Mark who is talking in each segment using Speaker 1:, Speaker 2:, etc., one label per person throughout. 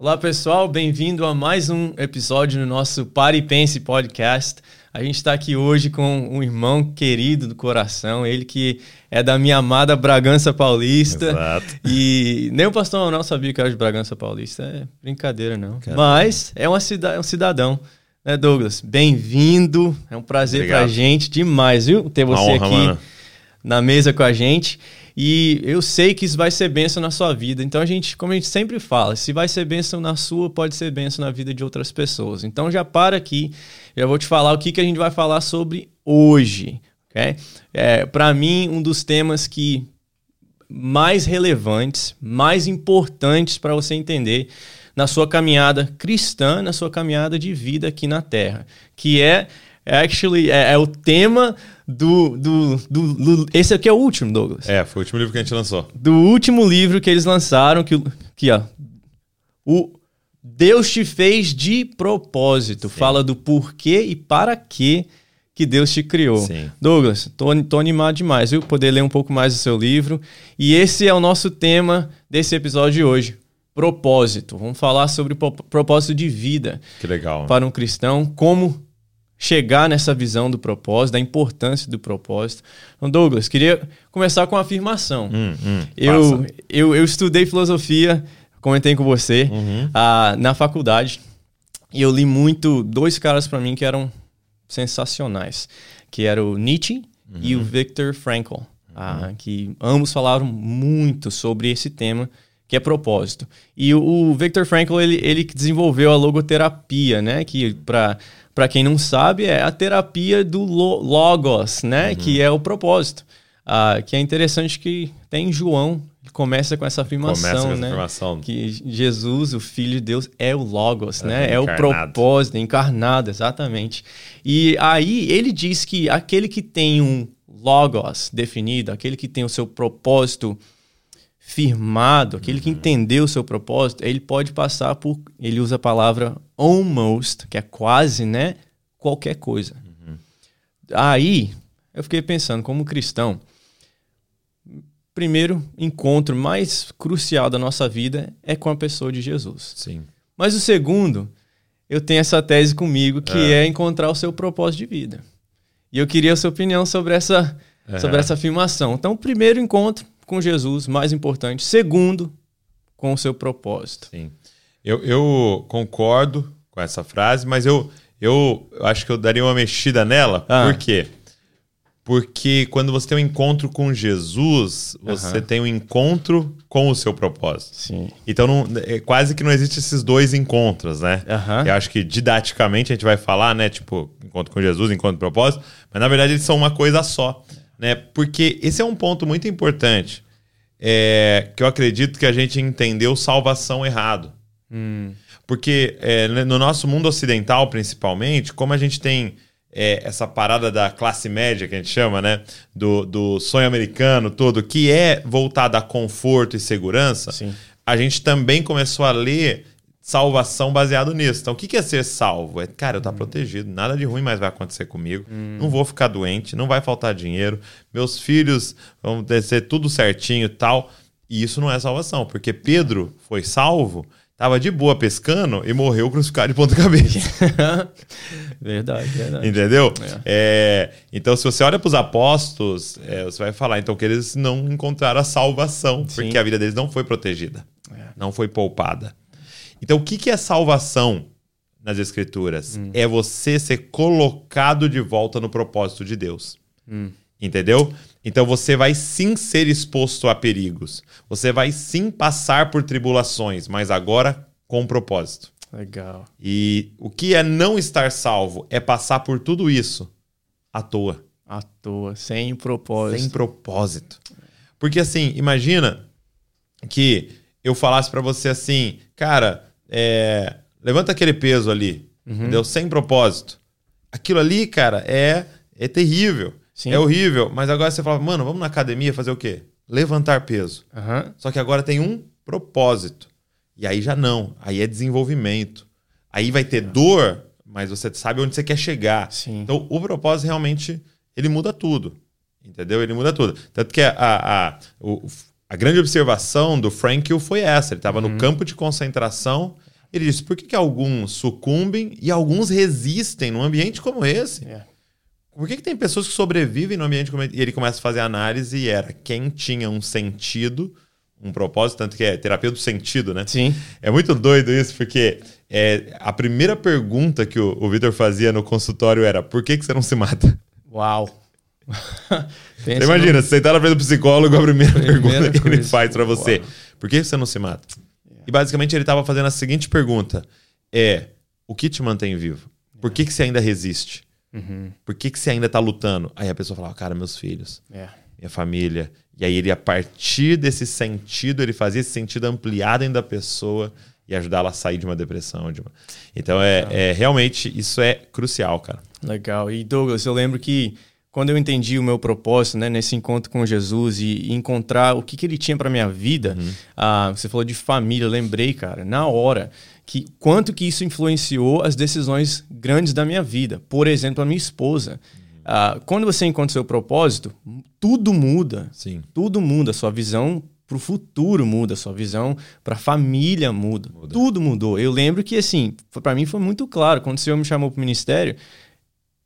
Speaker 1: Olá pessoal, bem-vindo a mais um episódio no nosso Pare e Pense Podcast. A gente está aqui hoje com um irmão querido do coração, ele que é da minha amada Bragança Paulista.
Speaker 2: Exato.
Speaker 1: E nem o pastor não sabia que era de Bragança Paulista, é brincadeira não. Caramba. Mas é, uma cida é um cidadão, né Douglas? Bem-vindo, é um prazer Obrigado. pra gente demais, viu? Ter você honra, aqui mano. na mesa com a gente. E eu sei que isso vai ser bênção na sua vida. Então a gente, como a gente sempre fala, se vai ser bênção na sua, pode ser bênção na vida de outras pessoas. Então já para aqui, já vou te falar o que, que a gente vai falar sobre hoje. Okay? É, Para mim, um dos temas que mais relevantes, mais importantes para você entender na sua caminhada cristã, na sua caminhada de vida aqui na Terra, que é actually é, é o tema do, do, do, do, Esse aqui é o último, Douglas.
Speaker 2: É, foi o último livro que a gente lançou.
Speaker 1: Do último livro que eles lançaram, que, que ó. O Deus te fez de propósito. Sim. Fala do porquê e para que que Deus te criou. Sim. Douglas, tô, tô animado demais, viu? Poder ler um pouco mais do seu livro. E esse é o nosso tema desse episódio de hoje. Propósito. Vamos falar sobre propósito de vida.
Speaker 2: Que legal.
Speaker 1: Para um cristão, como chegar nessa visão do propósito, da importância do propósito. Então, Douglas, queria começar com uma afirmação. Hum, hum, eu, eu, eu, estudei filosofia, comentei com você, uhum. uh, na faculdade, e eu li muito dois caras para mim que eram sensacionais, que era o Nietzsche uhum. e o Viktor Frankl, uh, que ambos falaram muito sobre esse tema que é propósito. E o, o Viktor Frankl, ele, ele desenvolveu a logoterapia, né? Que para para quem não sabe, é a terapia do logos, né? Uhum. Que é o propósito. Ah, que é interessante que tem João começa com essa afirmação, com essa né? Afirmação. Que Jesus, o Filho de Deus, é o Logos, é, né? É o propósito, encarnado, exatamente. E aí ele diz que aquele que tem um Logos definido, aquele que tem o seu propósito firmado, aquele uhum. que entendeu o seu propósito, ele pode passar por. Ele usa a palavra almost, que é quase, né? Qualquer coisa. Uhum. Aí eu fiquei pensando, como cristão, primeiro encontro mais crucial da nossa vida é com a pessoa de Jesus.
Speaker 2: Sim.
Speaker 1: Mas o segundo, eu tenho essa tese comigo que é, é encontrar o seu propósito de vida. E eu queria a sua opinião sobre essa, é. sobre essa afirmação. Então, primeiro encontro, com Jesus, mais importante. Segundo, com o seu propósito.
Speaker 2: Sim. Eu, eu concordo com essa frase, mas eu, eu acho que eu daria uma mexida nela. Ah. Por quê? Porque quando você tem um encontro com Jesus, você uhum. tem um encontro com o seu propósito.
Speaker 1: Sim.
Speaker 2: Então, não, é, quase que não existe esses dois encontros, né? Uhum. Eu acho que didaticamente a gente vai falar, né? Tipo, encontro com Jesus, encontro com propósito, mas na verdade eles são uma coisa só né? Porque esse é um ponto muito importante, é, que eu acredito que a gente entendeu salvação errado. Hum. Porque é, no nosso mundo ocidental, principalmente, como a gente tem é, essa parada da classe média que a gente chama, né? Do, do sonho americano todo, que é voltada a conforto e segurança, Sim. a gente também começou a ler salvação baseado nisso. Então, o que é ser salvo? É, cara, eu tá hum. protegido, nada de ruim mais vai acontecer comigo, hum. não vou ficar doente, não vai faltar dinheiro, meus filhos vão ser tudo certinho e tal. E isso não é salvação, porque Pedro foi salvo, estava de boa pescando e morreu crucificado de ponta cabeça.
Speaker 1: verdade, verdade.
Speaker 2: Entendeu? É. É, então, se você olha para os apóstolos, é, você vai falar então que eles não encontraram a salvação, Sim. porque a vida deles não foi protegida, é. não foi poupada. Então, o que, que é salvação nas Escrituras? Hum. É você ser colocado de volta no propósito de Deus. Hum. Entendeu? Então você vai sim ser exposto a perigos. Você vai sim passar por tribulações, mas agora com propósito.
Speaker 1: Legal.
Speaker 2: E o que é não estar salvo é passar por tudo isso à toa.
Speaker 1: À toa, sem propósito.
Speaker 2: Sem propósito. Porque assim, imagina que eu falasse para você assim, cara, é, levanta aquele peso ali, uhum. entendeu? Sem propósito. Aquilo ali, cara, é, é terrível. Sim. É horrível. Mas agora você fala, mano, vamos na academia fazer o quê? Levantar peso. Uhum. Só que agora tem um propósito. E aí já não. Aí é desenvolvimento. Aí vai ter dor, mas você sabe onde você quer chegar. Sim. Então o propósito realmente ele muda tudo. Entendeu? Ele muda tudo. Tanto que a, a, a o, a grande observação do Frankl foi essa. Ele estava uhum. no campo de concentração Ele disse: por que, que alguns sucumbem e alguns resistem num ambiente como esse? Yeah. Por que, que tem pessoas que sobrevivem no ambiente como esse? E ele começa a fazer análise e era quem tinha um sentido, um propósito, tanto que é terapia do sentido, né?
Speaker 1: Sim.
Speaker 2: É muito doido isso, porque é, a primeira pergunta que o, o Vitor fazia no consultório era: por que, que você não se mata?
Speaker 1: Uau!
Speaker 2: você imagina, no... você sentar na frente do psicólogo, a primeira, primeira pergunta que ele faz para você: Uau. por que você não se mata? E basicamente ele estava fazendo a seguinte pergunta: é o que te mantém vivo? Por que, que você ainda resiste? Uhum. Por que, que você ainda está lutando? Aí a pessoa falava, cara, meus filhos, é. minha família. E aí ele, a partir desse sentido, ele fazia esse sentido ampliado dentro da pessoa e ajudá-la a sair de uma depressão. De uma... Então, é, é, realmente, isso é crucial, cara.
Speaker 1: Legal. E Douglas, eu lembro que quando eu entendi o meu propósito, né, nesse encontro com Jesus e, e encontrar o que, que ele tinha para minha vida, uhum. ah, você falou de família, eu lembrei, cara, na hora que quanto que isso influenciou as decisões grandes da minha vida. Por exemplo, a minha esposa. Uhum. Ah, quando você encontra o seu propósito, tudo muda.
Speaker 2: Sim.
Speaker 1: Tudo muda. Sua visão para o futuro muda, sua visão para a família muda. muda. Tudo mudou. Eu lembro que, assim, para mim foi muito claro. Quando o Senhor me chamou para o ministério,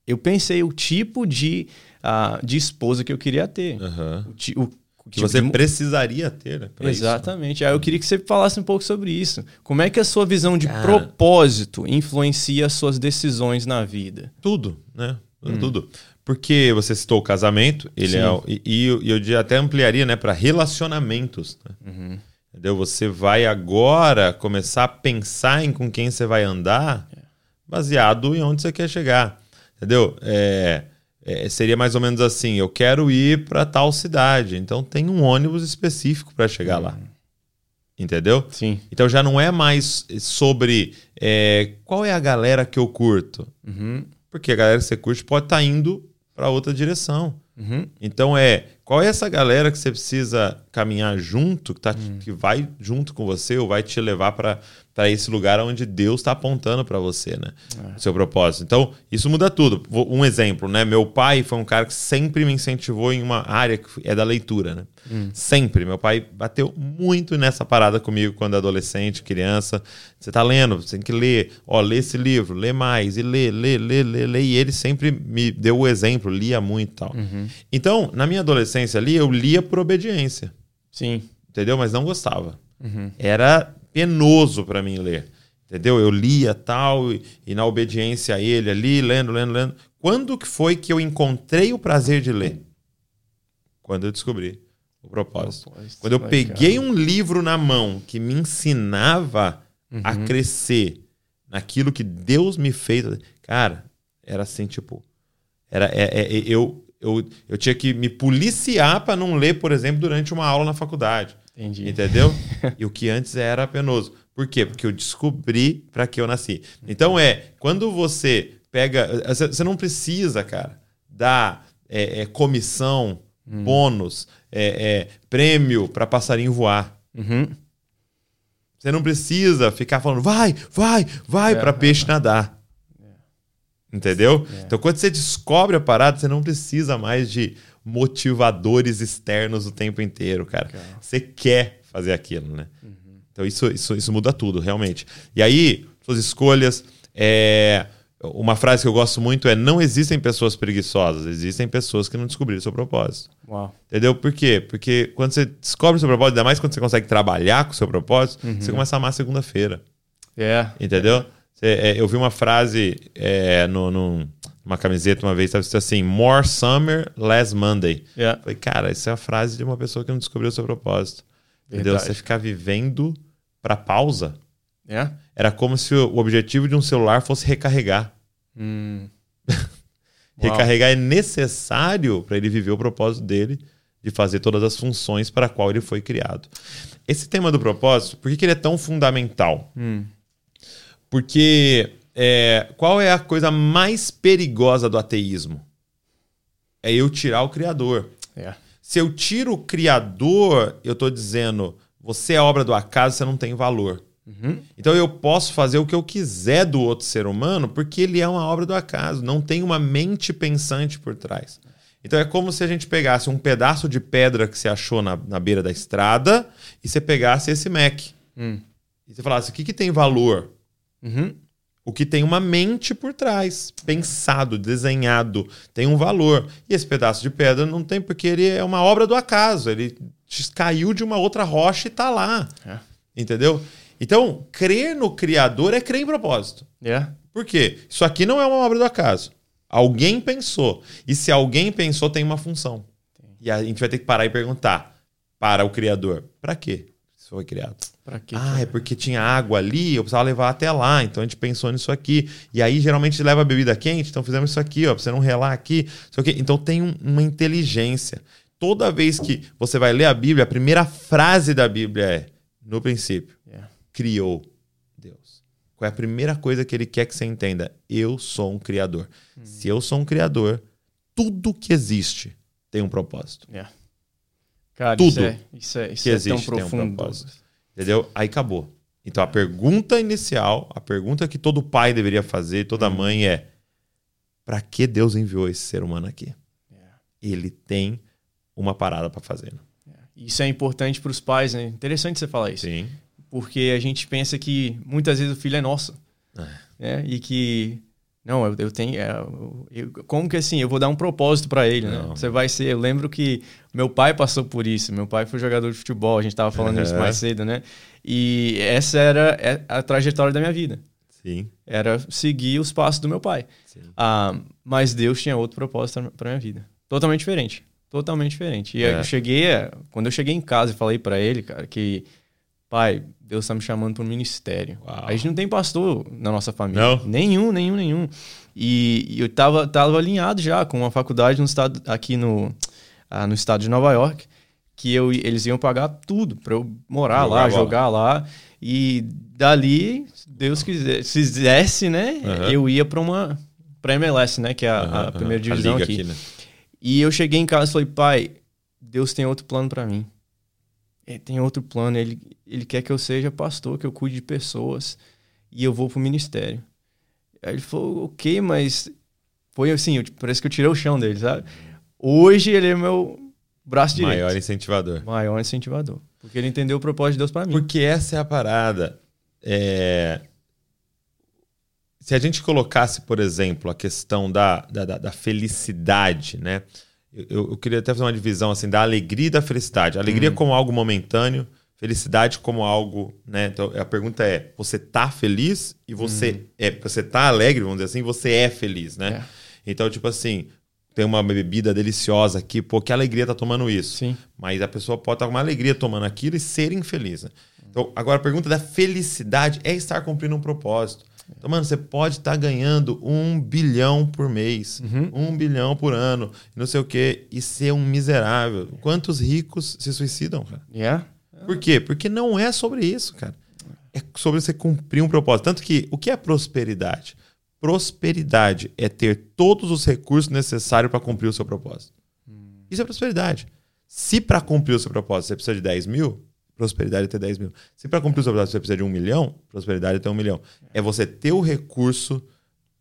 Speaker 1: eu pensei o tipo de, uh, de esposa que eu queria ter.
Speaker 2: Uhum. O, o, o que tipo você de... precisaria ter, né?
Speaker 1: Exatamente. Isso. Aí eu queria que você falasse um pouco sobre isso. Como é que a sua visão de Cara... propósito influencia as suas decisões na vida?
Speaker 2: Tudo, né? Hum. Tudo. Porque você citou o casamento, ele é, e, e, eu até ampliaria né, para relacionamentos. Né? Uhum. Entendeu? Você vai agora começar a pensar em com quem você vai andar é. baseado em onde você quer chegar. Entendeu? É, é, seria mais ou menos assim: eu quero ir para tal cidade, então tem um ônibus específico para chegar lá. Entendeu?
Speaker 1: Sim.
Speaker 2: Então já não é mais sobre é, qual é a galera que eu curto. Uhum. Porque a galera que você curte pode estar tá indo para outra direção. Uhum. Então é qual é essa galera que você precisa caminhar junto, que, tá, uhum. que vai junto com você ou vai te levar para para esse lugar onde Deus está apontando para você, né? É. O seu propósito. Então, isso muda tudo. Um exemplo, né? Meu pai foi um cara que sempre me incentivou em uma área que é da leitura, né? Hum. Sempre. Meu pai bateu muito nessa parada comigo quando adolescente, criança. Você tá lendo, você tem que ler. Ó, lê esse livro, lê mais, e lê, lê, lê, lê, lê. E ele sempre me deu o exemplo, lia muito e tal. Uhum. Então, na minha adolescência ali, eu lia por obediência.
Speaker 1: Sim.
Speaker 2: Entendeu? Mas não gostava. Uhum. Era penoso para mim ler. Entendeu? Eu lia tal e, e, na obediência a ele ali, lendo, lendo, lendo. Quando que foi que eu encontrei o prazer de ler? Quando eu descobri o propósito. propósito Quando eu peguei um livro na mão que me ensinava uhum. a crescer naquilo que Deus me fez, cara, era assim, tipo, era é, é, eu, eu, eu tinha que me policiar para não ler, por exemplo, durante uma aula na faculdade.
Speaker 1: Entendi.
Speaker 2: Entendeu? e o que antes era penoso. Por quê? Porque eu descobri para que eu nasci. Então é, quando você pega. Você não precisa, cara, dar é, é, comissão, hum. bônus, é, é prêmio para passarinho voar. Uhum. Você não precisa ficar falando, vai, vai, vai, é, para peixe nadar. É. Entendeu? Então, quando você descobre a parada, você não precisa mais de motivadores externos o tempo inteiro, cara. Você quer fazer aquilo, né? Uhum. Então isso, isso, isso muda tudo, realmente. E aí, suas escolhas. É... Uma frase que eu gosto muito é: não existem pessoas preguiçosas, existem pessoas que não descobriram seu propósito.
Speaker 1: Uau.
Speaker 2: Entendeu? Por quê? Porque quando você descobre o seu propósito, ainda mais quando você consegue trabalhar com o seu propósito, uhum. você começa a amar segunda-feira.
Speaker 1: É.
Speaker 2: Entendeu? Você, é, eu vi uma frase é, no, no, uma camiseta uma vez, estava escrito assim: More Summer, Less Monday.
Speaker 1: Yeah.
Speaker 2: Falei, cara, isso é a frase de uma pessoa que não descobriu o seu propósito. Verdade. Entendeu? Você ficar vivendo para pausa.
Speaker 1: Yeah.
Speaker 2: Era como se o objetivo de um celular fosse recarregar.
Speaker 1: Hum.
Speaker 2: recarregar é necessário para ele viver o propósito dele de fazer todas as funções para a qual ele foi criado. Esse tema do propósito, por que, que ele é tão fundamental?
Speaker 1: Hum.
Speaker 2: Porque é, qual é a coisa mais perigosa do ateísmo? É eu tirar o Criador.
Speaker 1: É.
Speaker 2: Se eu tiro o Criador, eu estou dizendo, você é obra do acaso, você não tem valor. Uhum. Então eu posso fazer o que eu quiser do outro ser humano, porque ele é uma obra do acaso, não tem uma mente pensante por trás. Então é como se a gente pegasse um pedaço de pedra que você achou na, na beira da estrada e você pegasse esse Mac.
Speaker 1: Hum.
Speaker 2: E você falasse: o que, que tem valor? Uhum. O que tem uma mente por trás, pensado, desenhado, tem um valor. E esse pedaço de pedra não tem, porque ele é uma obra do acaso. Ele caiu de uma outra rocha e está lá. É. Entendeu? Então, crer no Criador é crer em propósito.
Speaker 1: É.
Speaker 2: Por quê? Isso aqui não é uma obra do acaso. Alguém pensou. E se alguém pensou, tem uma função. E a gente vai ter que parar e perguntar para o Criador: para quê isso foi criado?
Speaker 1: Para quê?
Speaker 2: Ah, é porque tinha água ali, eu precisava levar até lá. Então a gente pensou nisso aqui. E aí geralmente leva a bebida quente, então fizemos isso aqui, ó, para você não relar aqui. Então tem um, uma inteligência. Toda vez que você vai ler a Bíblia, a primeira frase da Bíblia é: no princípio, yeah. criou Deus. Qual é a primeira coisa que ele quer que você entenda? Eu sou um criador. Hum. Se eu sou um criador, tudo que existe tem um propósito.
Speaker 1: Yeah. Cara, Tudo isso é, isso é, isso que é existe tão profundo. Um
Speaker 2: entendeu? Aí acabou. Então a pergunta inicial, a pergunta que todo pai deveria fazer, toda hum. mãe é: para que Deus enviou esse ser humano aqui? Yeah. Ele tem uma parada para fazer. Né?
Speaker 1: Yeah. Isso é importante para os pais, né? Interessante você falar isso.
Speaker 2: Sim.
Speaker 1: Porque a gente pensa que muitas vezes o filho é nosso. É. Né? E que não, eu, eu tenho. É, eu, como que assim? Eu vou dar um propósito para ele, né? Você vai ser. Eu lembro que meu pai passou por isso. Meu pai foi jogador de futebol. A gente estava falando isso mais cedo, né? E essa era é, a trajetória da minha vida.
Speaker 2: Sim.
Speaker 1: Era seguir os passos do meu pai. Sim. Ah, mas Deus tinha outro propósito para minha vida. Totalmente diferente. Totalmente diferente. E é. eu cheguei. Quando eu cheguei em casa e falei para ele, cara, que pai, Deus está me chamando para o ministério. Uau. A gente não tem pastor na nossa família.
Speaker 2: Não?
Speaker 1: Nenhum, nenhum, nenhum. E, e eu tava, tava alinhado já com uma faculdade no estado, aqui no, ah, no estado de Nova York, que eu, eles iam pagar tudo para eu morar jogar lá, jogar lá. E dali, Deus quisesse, quisesse né, uhum. eu ia para uma para MLS, né, que é a, uhum, a primeira divisão a aqui. aqui né? E eu cheguei em casa e falei, pai, Deus tem outro plano para mim ele tem outro plano, ele, ele quer que eu seja pastor, que eu cuide de pessoas e eu vou pro ministério. Aí ele falou, ok, mas foi assim, eu, parece que eu tirei o chão dele, sabe? Hoje ele é meu braço direito.
Speaker 2: Maior incentivador.
Speaker 1: Maior incentivador. Porque ele entendeu o propósito de Deus para mim.
Speaker 2: Porque essa é a parada. É... Se a gente colocasse, por exemplo, a questão da, da, da felicidade, né? Eu, eu, queria até fazer uma divisão assim da alegria e da felicidade. Alegria hum. como algo momentâneo, felicidade como algo, né? Então a pergunta é: você tá feliz e você hum. é, você tá alegre, vamos dizer assim, você é feliz, né? É. Então tipo assim, tem uma bebida deliciosa aqui, pô, que alegria tá tomando isso.
Speaker 1: Sim.
Speaker 2: Mas a pessoa pode estar com uma alegria tomando aquilo e ser infeliz. Né? Então, agora a pergunta da felicidade é estar cumprindo um propósito. Então, mano, você pode estar tá ganhando um bilhão por mês, uhum. um bilhão por ano, não sei o quê, e ser um miserável. Quantos ricos se suicidam, cara?
Speaker 1: Yeah.
Speaker 2: Por quê? Porque não é sobre isso, cara. É sobre você cumprir um propósito. Tanto que, o que é prosperidade? Prosperidade é ter todos os recursos necessários para cumprir o seu propósito. Hum. Isso é prosperidade. Se para cumprir o seu propósito você precisa de 10 mil, prosperidade é ter 10 mil. Se para cumprir o seu propósito você precisa de um milhão, prosperidade é ter um milhão. É você ter o recurso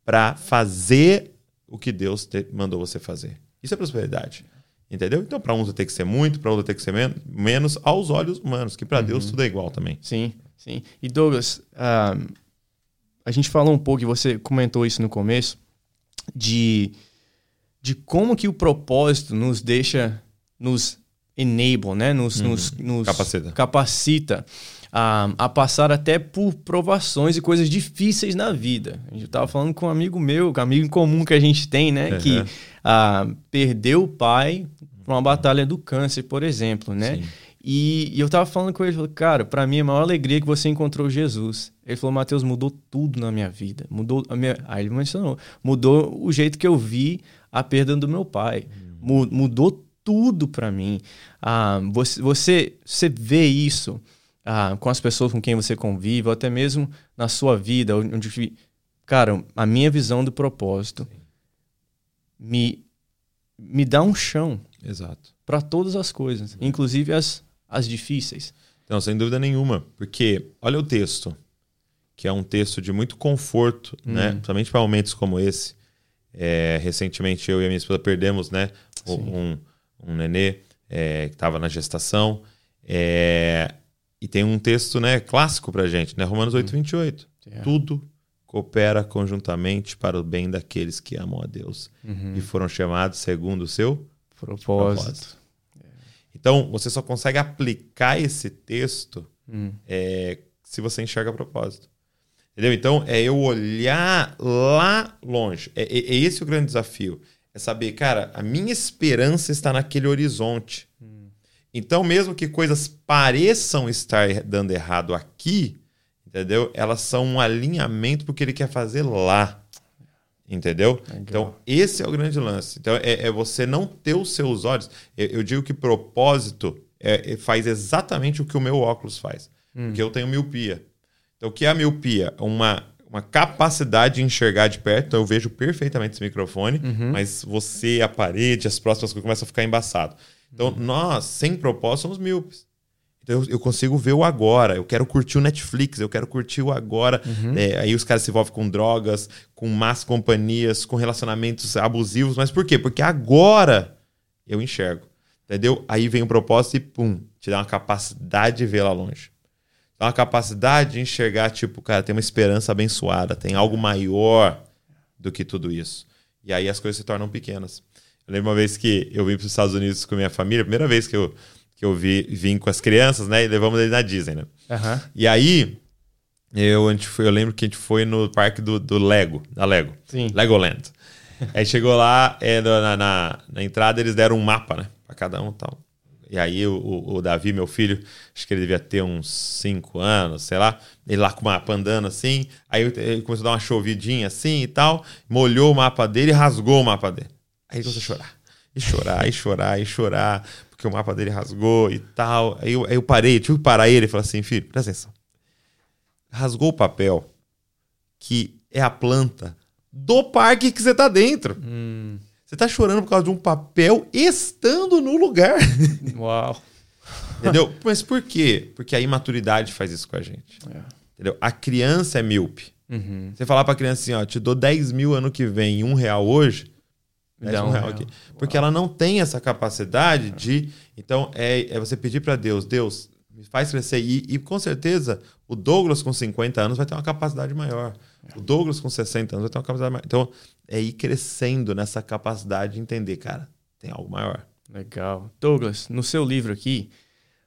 Speaker 2: para fazer o que Deus te mandou você fazer. Isso é prosperidade. Entendeu? Então, para uns tem que ser muito, para outros tem que ser men menos, aos olhos humanos, que para uhum. Deus tudo é igual também.
Speaker 1: Sim, sim. E Douglas, uh, a gente falou um pouco, e você comentou isso no começo, de, de como que o propósito nos deixa, nos enable, né? Nos, uhum. nos, nos
Speaker 2: capacita,
Speaker 1: capacita a, a, passar até por provações e coisas difíceis na vida. A gente estava falando com um amigo meu, um amigo em comum que a gente tem, né? Uhum. Que uh, perdeu o pai para uma batalha do câncer, por exemplo, né? E, e, eu tava falando com ele, falei, cara, para mim é a maior alegria que você encontrou Jesus. Ele falou, Mateus, mudou tudo na minha vida. Mudou a minha. Aí ele mencionou, mudou o jeito que eu vi a perda do meu pai. Hum. Mudou tudo para mim. Ah, você, você, você vê isso ah, com as pessoas com quem você convive, ou até mesmo na sua vida, onde, cara, a minha visão do propósito me, me dá um chão.
Speaker 2: Exato.
Speaker 1: Para todas as coisas, inclusive as, as difíceis.
Speaker 2: Não, sem dúvida nenhuma. Porque olha o texto, que é um texto de muito conforto, né? hum. né? Principalmente para momentos como esse. É, recentemente eu e a minha esposa perdemos, né? Um, um nenê é, que estava na gestação. É, e tem um texto né, clássico para gente, né? Romanos 8, 28. Yeah. Tudo coopera conjuntamente para o bem daqueles que amam a Deus uhum. e foram chamados segundo o seu propósito. propósito. Então, você só consegue aplicar esse texto hum. é, se você enxerga propósito. Entendeu? Então, é eu olhar lá longe. É, é, é, esse o grande desafio. É saber, cara, a minha esperança está naquele horizonte. Hum. Então, mesmo que coisas pareçam estar dando errado aqui, entendeu? Elas são um alinhamento porque ele quer fazer lá. Entendeu? Legal. Então, esse é o grande lance. Então, é, é, você não ter os seus olhos. Eu, eu digo que propósito é, é, faz exatamente o que o meu óculos faz. Hum. Porque eu tenho miopia. Então, o que é a miopia? Uma, uma capacidade de enxergar de perto. Então, eu vejo perfeitamente esse microfone, uhum. mas você, a parede, as próximas coisas começam a ficar embaçado. Então, uhum. nós, sem propósito, somos míopes. Então eu, consigo ver o agora. Eu quero curtir o Netflix, eu quero curtir o agora. Uhum. É, aí os caras se envolvem com drogas, com más companhias, com relacionamentos abusivos. Mas por quê? Porque agora eu enxergo. Entendeu? Aí vem o propósito e pum, te dá uma capacidade de ver lá longe. Uma capacidade de enxergar, tipo, cara, tem uma esperança abençoada, tem algo maior do que tudo isso. E aí as coisas se tornam pequenas. Eu lembro uma vez que eu vim para os Estados Unidos com minha família, primeira vez que eu que eu vi, vim com as crianças, né? E levamos ele na Disney, né? Uhum. E aí, eu, a gente foi, eu lembro que a gente foi no parque do, do Lego, da Lego. Sim. Legoland. aí chegou lá, é, na, na, na, entrada eles deram um mapa, né? Pra cada um e tal. E aí o, o, Davi, meu filho, acho que ele devia ter uns 5 anos, sei lá. Ele lá com o mapa andando assim. Aí ele começou a dar uma chovidinha assim e tal. Molhou o mapa dele e rasgou o mapa dele. Aí ele começou a chorar. E chorar, e chorar, e chorar que o mapa dele rasgou e tal. Aí eu, aí eu parei, tive que parar ele e falar assim, filho, presta atenção. Rasgou o papel, que é a planta do parque que você tá dentro. Hum. Você tá chorando por causa de um papel estando no lugar. Uau. Entendeu? Mas por quê? Porque a imaturidade faz isso com a gente. É. Entendeu? A criança é míope. Uhum. Você falar pra criança assim, ó, te dou 10 mil ano que vem e um real hoje, um real aqui. Porque ela não tem essa capacidade de. Então, é, é você pedir para Deus, Deus, me faz crescer. E, e, com certeza, o Douglas com 50 anos vai ter uma capacidade maior. O Douglas com 60 anos vai ter uma capacidade maior. Então, é ir crescendo nessa capacidade de entender, cara, tem algo maior.
Speaker 1: Legal. Douglas, no seu livro aqui,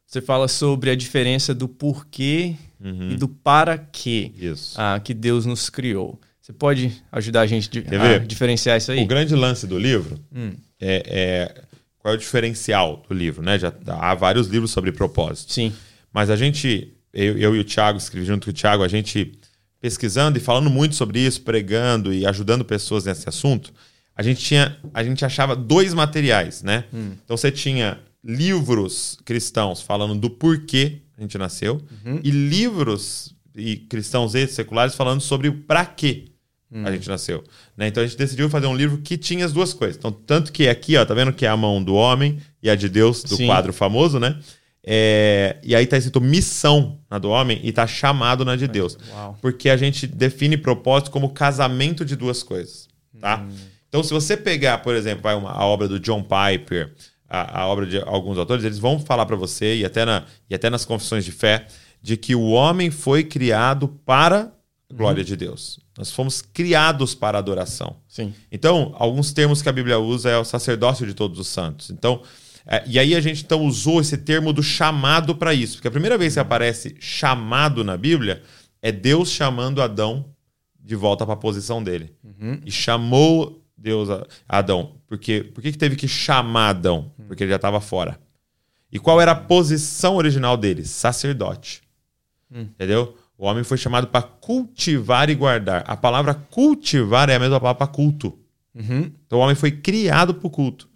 Speaker 1: você fala sobre a diferença do porquê uhum. e do para quê ah, que Deus nos criou. Você pode ajudar a gente a diferenciar isso aí?
Speaker 2: O grande lance do livro hum. é, é, qual é o diferencial do livro, né? Já há vários livros sobre propósito. Sim. Mas a gente, eu, eu e o Thiago, escrevi junto com o Thiago, a gente pesquisando e falando muito sobre isso, pregando e ajudando pessoas nesse assunto, a gente tinha, a gente achava dois materiais, né? Hum. Então você tinha livros cristãos falando do porquê a gente nasceu uhum. e livros e cristãos e seculares falando sobre o para quê Hum. A gente nasceu. Né? Então a gente decidiu fazer um livro que tinha as duas coisas. Então, tanto que aqui, ó, tá vendo que é a mão do homem e a de Deus, do Sim. quadro famoso, né? É, e aí tá escrito missão na do homem e tá chamado na de Deus. Uau. Porque a gente define propósito como casamento de duas coisas. Tá? Hum. Então, se você pegar, por exemplo, vai uma, a obra do John Piper, a, a obra de alguns autores, eles vão falar para você, e até, na, e até nas confissões de fé, de que o homem foi criado para glória uhum. de Deus. Nós fomos criados para adoração. Sim. Então, alguns termos que a Bíblia usa é o sacerdócio de todos os santos. Então, é, e aí a gente então usou esse termo do chamado para isso, porque a primeira vez que aparece chamado na Bíblia é Deus chamando Adão de volta para a posição dele. Uhum. E chamou Deus a Adão. Porque, por que teve que chamar Adão? Porque ele já estava fora. E qual era a posição original dele? Sacerdote. Hum. Entendeu? O homem foi chamado para cultivar e guardar. A palavra cultivar é a mesma palavra para culto. Uhum. Então o homem foi criado para o culto.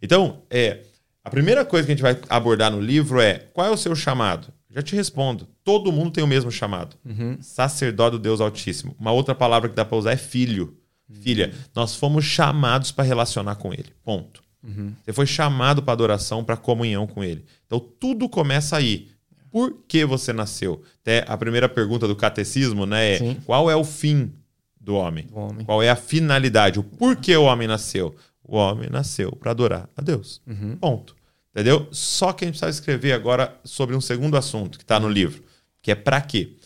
Speaker 2: Então, é, a primeira coisa que a gente vai abordar no livro é qual é o seu chamado? Já te respondo. Todo mundo tem o mesmo chamado. Uhum. Sacerdote do Deus Altíssimo. Uma outra palavra que dá para usar é filho. Uhum. Filha. Nós fomos chamados para relacionar com Ele. Ponto. Uhum. Você foi chamado para adoração, para comunhão com Ele. Então tudo começa aí por que você nasceu? Até a primeira pergunta do catecismo, né? É Sim. qual é o fim do homem? homem? Qual é a finalidade? O porquê o homem nasceu? O homem nasceu para adorar a Deus. Uhum. Ponto. Entendeu? Só que a gente precisa escrever agora sobre um segundo assunto que está no livro, que é para quê?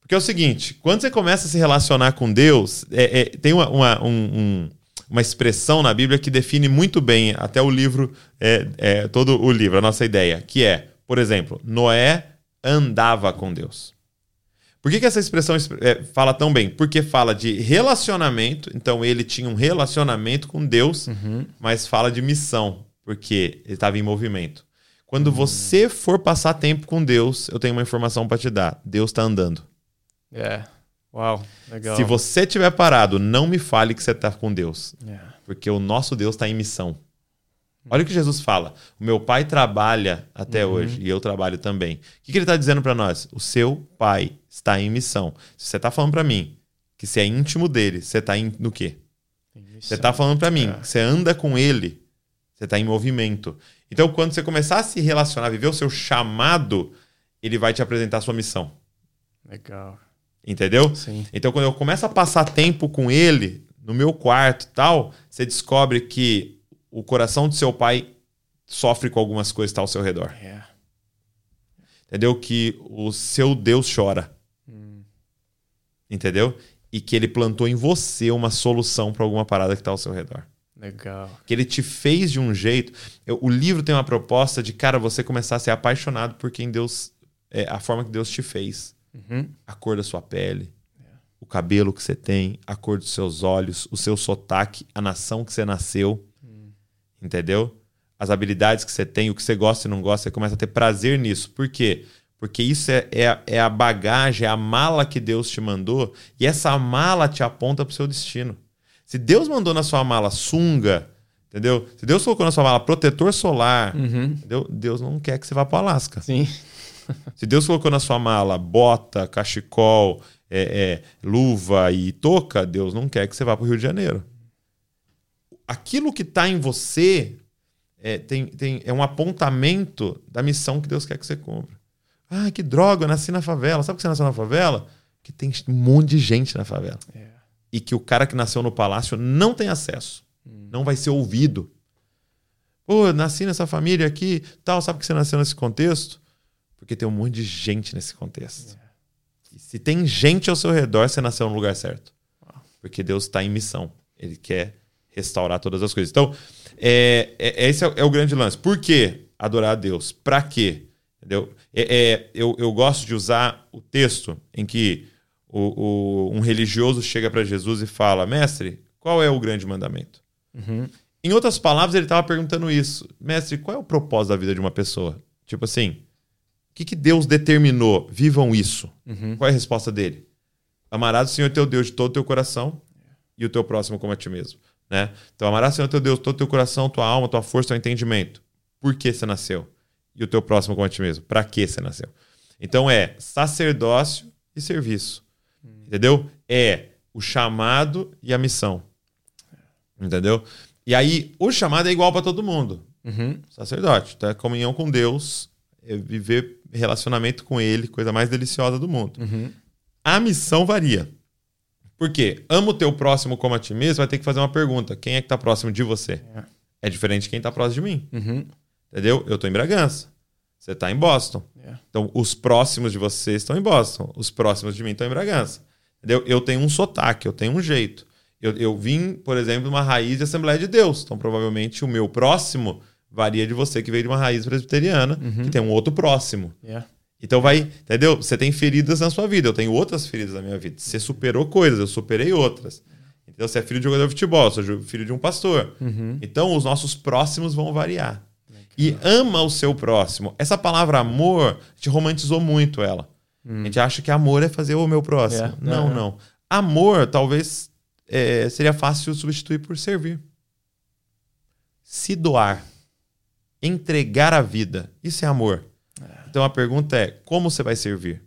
Speaker 2: Porque é o seguinte, quando você começa a se relacionar com Deus, é, é, tem uma, uma, um, um, uma expressão na Bíblia que define muito bem até o livro, é, é, todo o livro, a nossa ideia, que é, por exemplo, Noé andava com Deus. Por que, que essa expressão é, fala tão bem? Porque fala de relacionamento, então ele tinha um relacionamento com Deus, uhum. mas fala de missão, porque ele estava em movimento. Quando uhum. você for passar tempo com Deus, eu tenho uma informação para te dar: Deus está andando.
Speaker 1: É. Uau, legal.
Speaker 2: Se você estiver parado, não me fale que você está com Deus. Yeah. Porque o nosso Deus está em missão. Olha o que Jesus fala. O meu pai trabalha até uhum. hoje e eu trabalho também. O que, que ele está dizendo para nós? O seu pai está em missão. Se você está falando para mim que você é íntimo dele, você está no quê? Você está falando para mim, é. você anda com ele, você está em movimento. Então, quando você começar a se relacionar, viver o seu chamado, ele vai te apresentar a sua missão.
Speaker 1: Legal.
Speaker 2: Entendeu?
Speaker 1: Sim.
Speaker 2: Então, quando eu começo a passar tempo com ele, no meu quarto e tal, você descobre que o coração do seu pai sofre com algumas coisas que tá ao seu redor.
Speaker 1: Yeah.
Speaker 2: Entendeu? Que o seu Deus chora. Hum. Entendeu? E que ele plantou em você uma solução para alguma parada que está ao seu redor.
Speaker 1: Legal.
Speaker 2: Que ele te fez de um jeito. Eu, o livro tem uma proposta de, cara, você começar a ser apaixonado por quem Deus. É, a forma que Deus te fez.
Speaker 1: Uhum.
Speaker 2: A cor da sua pele, yeah. o cabelo que você tem, a cor dos seus olhos, o seu sotaque, a nação que você nasceu entendeu? As habilidades que você tem, o que você gosta e não gosta, você começa a ter prazer nisso. Por quê? Porque isso é, é, é a bagagem, é a mala que Deus te mandou, e essa mala te aponta para o seu destino. Se Deus mandou na sua mala sunga, entendeu? Se Deus colocou na sua mala protetor solar,
Speaker 1: uhum.
Speaker 2: entendeu? Deus não quer que você vá para Alasca.
Speaker 1: Sim.
Speaker 2: Se Deus colocou na sua mala bota, cachecol, é, é, luva e touca, Deus não quer que você vá para o Rio de Janeiro aquilo que está em você é, tem, tem, é um apontamento da missão que Deus quer que você cumpra. Ah, que droga, eu nasci na favela. Sabe por que você nasceu na favela? Que tem um monte de gente na favela.
Speaker 1: É.
Speaker 2: E que o cara que nasceu no palácio não tem acesso. Hum. Não vai ser ouvido. Pô, eu nasci nessa família aqui, tal. Sabe por que você nasceu nesse contexto? Porque tem um monte de gente nesse contexto. É. E se tem gente ao seu redor, você nasceu no lugar certo. Porque Deus está em missão. Ele quer restaurar todas as coisas. Então, é, é, esse é, é, o grande lance. Por que adorar a Deus? Para quê? Entendeu? É, é, eu, eu gosto de usar o texto em que o, o um religioso chega para Jesus e fala: Mestre, qual é o grande mandamento?
Speaker 1: Uhum.
Speaker 2: Em outras palavras, ele estava perguntando isso: Mestre, qual é o propósito da vida de uma pessoa? Tipo assim, o que, que Deus determinou? Vivam isso.
Speaker 1: Uhum.
Speaker 2: Qual é a resposta dele? Amarás o Senhor teu Deus de todo o teu coração e o teu próximo como a ti mesmo. Né? Então, amarás o Senhor teu Deus, todo o teu coração, tua alma, tua força, teu entendimento. Por que você nasceu? E o teu próximo como a ti mesmo. Para que você nasceu? Então, é sacerdócio e serviço. Hum. Entendeu? É o chamado e a missão. Entendeu? E aí, o chamado é igual para todo mundo.
Speaker 1: Uhum.
Speaker 2: Sacerdote, tá? comunhão com Deus, é viver relacionamento com Ele, coisa mais deliciosa do mundo.
Speaker 1: Uhum.
Speaker 2: A missão varia. Por quê? Ama o teu próximo como a ti mesmo, vai ter que fazer uma pergunta. Quem é que está próximo de você? É, é diferente de quem está próximo de mim.
Speaker 1: Uhum.
Speaker 2: Entendeu? Eu estou em Bragança. Você está em Boston.
Speaker 1: É.
Speaker 2: Então, os próximos de você estão em Boston. Os próximos de mim estão em Bragança. Entendeu? Eu tenho um sotaque, eu tenho um jeito. Eu, eu vim, por exemplo, de uma raiz de Assembleia de Deus. Então, provavelmente, o meu próximo varia de você que veio de uma raiz presbiteriana, uhum. que tem um outro próximo.
Speaker 1: Yeah.
Speaker 2: Então vai, entendeu? Você tem feridas na sua vida, eu tenho outras feridas na minha vida. Você superou coisas, eu superei outras. Então você é filho de um jogador de futebol, sou filho de um pastor.
Speaker 1: Uhum.
Speaker 2: Então os nossos próximos vão variar. E ama o seu próximo. Essa palavra amor, a gente romantizou muito ela. Hum. A gente acha que amor é fazer o meu próximo. É, não, é. não. Amor talvez é, seria fácil substituir por servir. Se doar. Entregar a vida. Isso é amor. Então a pergunta é: como você vai servir?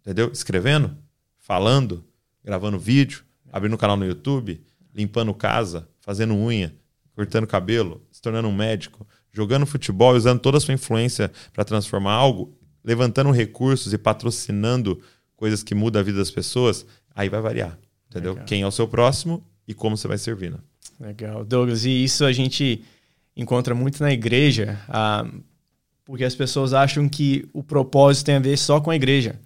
Speaker 2: Entendeu? Escrevendo, falando, gravando vídeo, abrindo um canal no YouTube, limpando casa, fazendo unha, cortando cabelo, se tornando um médico, jogando futebol, usando toda a sua influência para transformar algo, levantando recursos e patrocinando coisas que mudam a vida das pessoas, aí vai variar. Entendeu? Legal. Quem é o seu próximo e como você vai servir. Né?
Speaker 1: Legal. Douglas, e isso a gente encontra muito na igreja. Ah, porque as pessoas acham que o propósito tem a ver só com a igreja.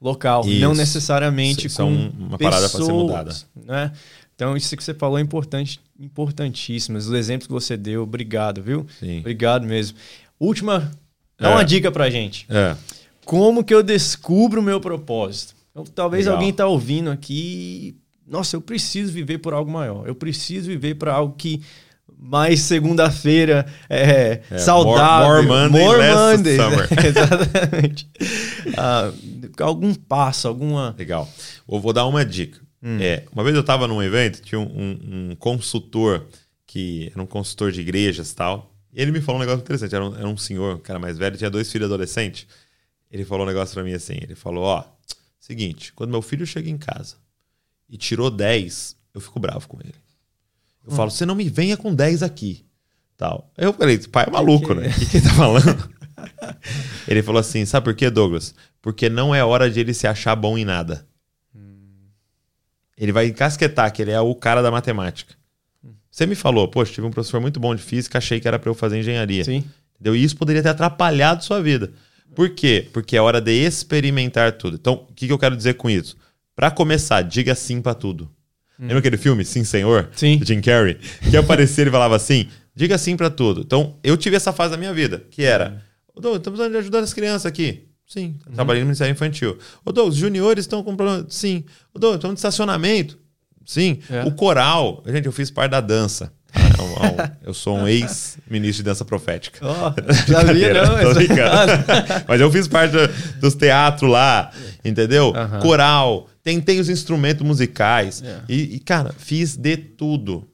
Speaker 1: local, isso. não necessariamente isso, com
Speaker 2: é uma parada para ser mudada.
Speaker 1: Né? Então, isso que você falou é importante, importantíssimo. Os exemplos que você deu, obrigado, viu? Sim. Obrigado mesmo. Última, dá é. uma dica pra gente.
Speaker 2: É.
Speaker 1: Como que eu descubro o meu propósito? Então, talvez Legal. alguém tá ouvindo aqui, nossa, eu preciso viver por algo maior. Eu preciso viver para algo que mais segunda-feira é, é, saudável.
Speaker 2: More, more Monday, more Monday. Summer.
Speaker 1: Exatamente. Ah, algum passo, alguma.
Speaker 2: Legal. Eu vou dar uma dica. Hum. É, uma vez eu estava num evento, tinha um, um, um, consultor que era um consultor de igrejas e tal. E ele me falou um negócio interessante. Era um, era um senhor, um cara mais velho, tinha dois filhos adolescentes. Ele falou um negócio para mim assim: ele falou, ó, seguinte, quando meu filho chega em casa e tirou 10, eu fico bravo com ele. Eu hum. falo, você não me venha com 10 aqui. Tal. Eu falei, pai é maluco, né? O que, que ele tá falando? ele falou assim: sabe por quê, Douglas? Porque não é hora de ele se achar bom em nada. Ele vai encasquetar que ele é o cara da matemática. Você me falou, poxa, tive um professor muito bom de física, achei que era para eu fazer engenharia.
Speaker 1: Sim.
Speaker 2: Entendeu? E isso poderia ter atrapalhado sua vida. Por quê? Porque é hora de experimentar tudo. Então, o que, que eu quero dizer com isso? Para começar, diga sim para tudo. Hum. Lembra aquele filme, Sim Senhor?
Speaker 1: Sim.
Speaker 2: Do Jim Carrey? Que aparecia ele falava assim: diga sim para tudo. Então, eu tive essa fase da minha vida, que era: estamos precisando de ajudar as crianças aqui. Sim. Uhum. Trabalhei no Ministério Infantil. Ô, Douglas, os juniores estão com problema. Sim. Ô, Douglas, estamos de estacionamento. Sim. É. O coral. Gente, eu fiz parte da dança. Ah, eu sou um ex-ministro de dança profética.
Speaker 1: Oh, sabia, não,
Speaker 2: Mas eu fiz parte dos teatros lá, entendeu? Uhum. Coral, tentei os instrumentos musicais. Yeah. É. E, e, cara, fiz de tudo.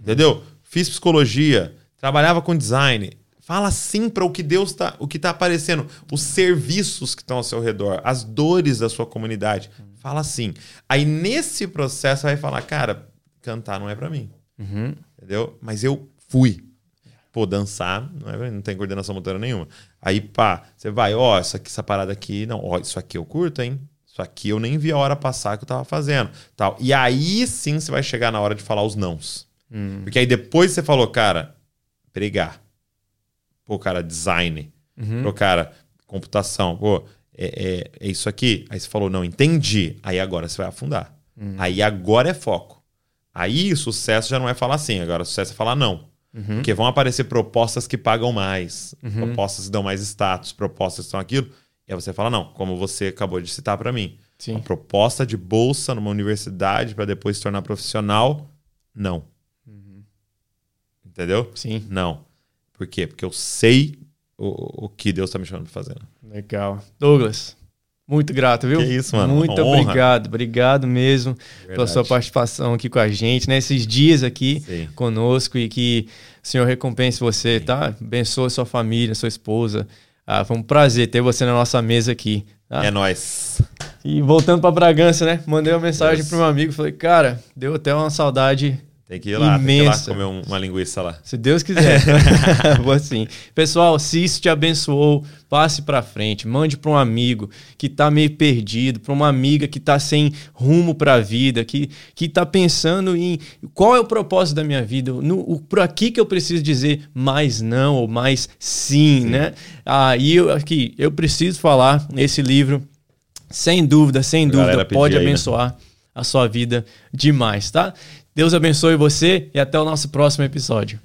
Speaker 2: Entendeu? Fiz psicologia, trabalhava com design, Fala sim para o que Deus está, o que está aparecendo, os serviços que estão ao seu redor, as dores da sua comunidade. Fala sim. Aí nesse processo vai falar, cara, cantar não é para mim,
Speaker 1: uhum.
Speaker 2: entendeu? Mas eu fui. Pô, dançar não, é, não tem coordenação motora nenhuma. Aí pá, você vai, ó, essa, aqui, essa parada aqui, não, ó, isso aqui eu curto, hein? Isso aqui eu nem vi a hora passar que eu tava fazendo, tal. E aí sim você vai chegar na hora de falar os nãos.
Speaker 1: Hum.
Speaker 2: Porque aí depois você falou, cara, pregar pô, cara, design, uhum. pô, cara, computação, pô, é, é, é, isso aqui. Aí você falou, não, entendi. Aí agora você vai afundar. Uhum. Aí agora é foco. Aí sucesso já não é falar assim, agora sucesso é falar não. Uhum. Porque vão aparecer propostas que pagam mais, uhum. propostas que dão mais status, propostas que são aquilo. E aí você fala, não, como você acabou de citar para mim.
Speaker 1: Sim.
Speaker 2: Uma proposta de bolsa numa universidade para depois se tornar profissional, não.
Speaker 1: Uhum.
Speaker 2: Entendeu?
Speaker 1: Sim.
Speaker 2: Não. Por quê? Porque eu sei o, o que Deus está me chamando para fazer.
Speaker 1: Legal. Douglas, muito grato, viu?
Speaker 2: Que isso, mano.
Speaker 1: Muito obrigado, obrigado mesmo Verdade. pela sua participação aqui com a gente, nesses né? dias aqui Sim. conosco e que o Senhor recompense você, Sim. tá? Abençoe sua família, sua esposa. Ah, foi um prazer ter você na nossa mesa aqui. Tá?
Speaker 2: É nós.
Speaker 1: E voltando para Bragança, né? Mandei uma mensagem para meu amigo, falei, cara, deu até uma saudade
Speaker 2: tem que ir lá, Imensa. tem que ir lá comer uma linguiça lá.
Speaker 1: Se Deus quiser. Vou assim. Pessoal, se isso te abençoou, passe para frente, mande para um amigo que está meio perdido, para uma amiga que está sem rumo para a vida, que que está pensando em qual é o propósito da minha vida, no, o, por aqui que eu preciso dizer mais não ou mais sim, sim. né? Aí eu aqui eu preciso falar esse livro, sem dúvida, sem dúvida, pode aí, né? abençoar. Né? a sua vida demais, tá? Deus abençoe você e até o nosso próximo episódio.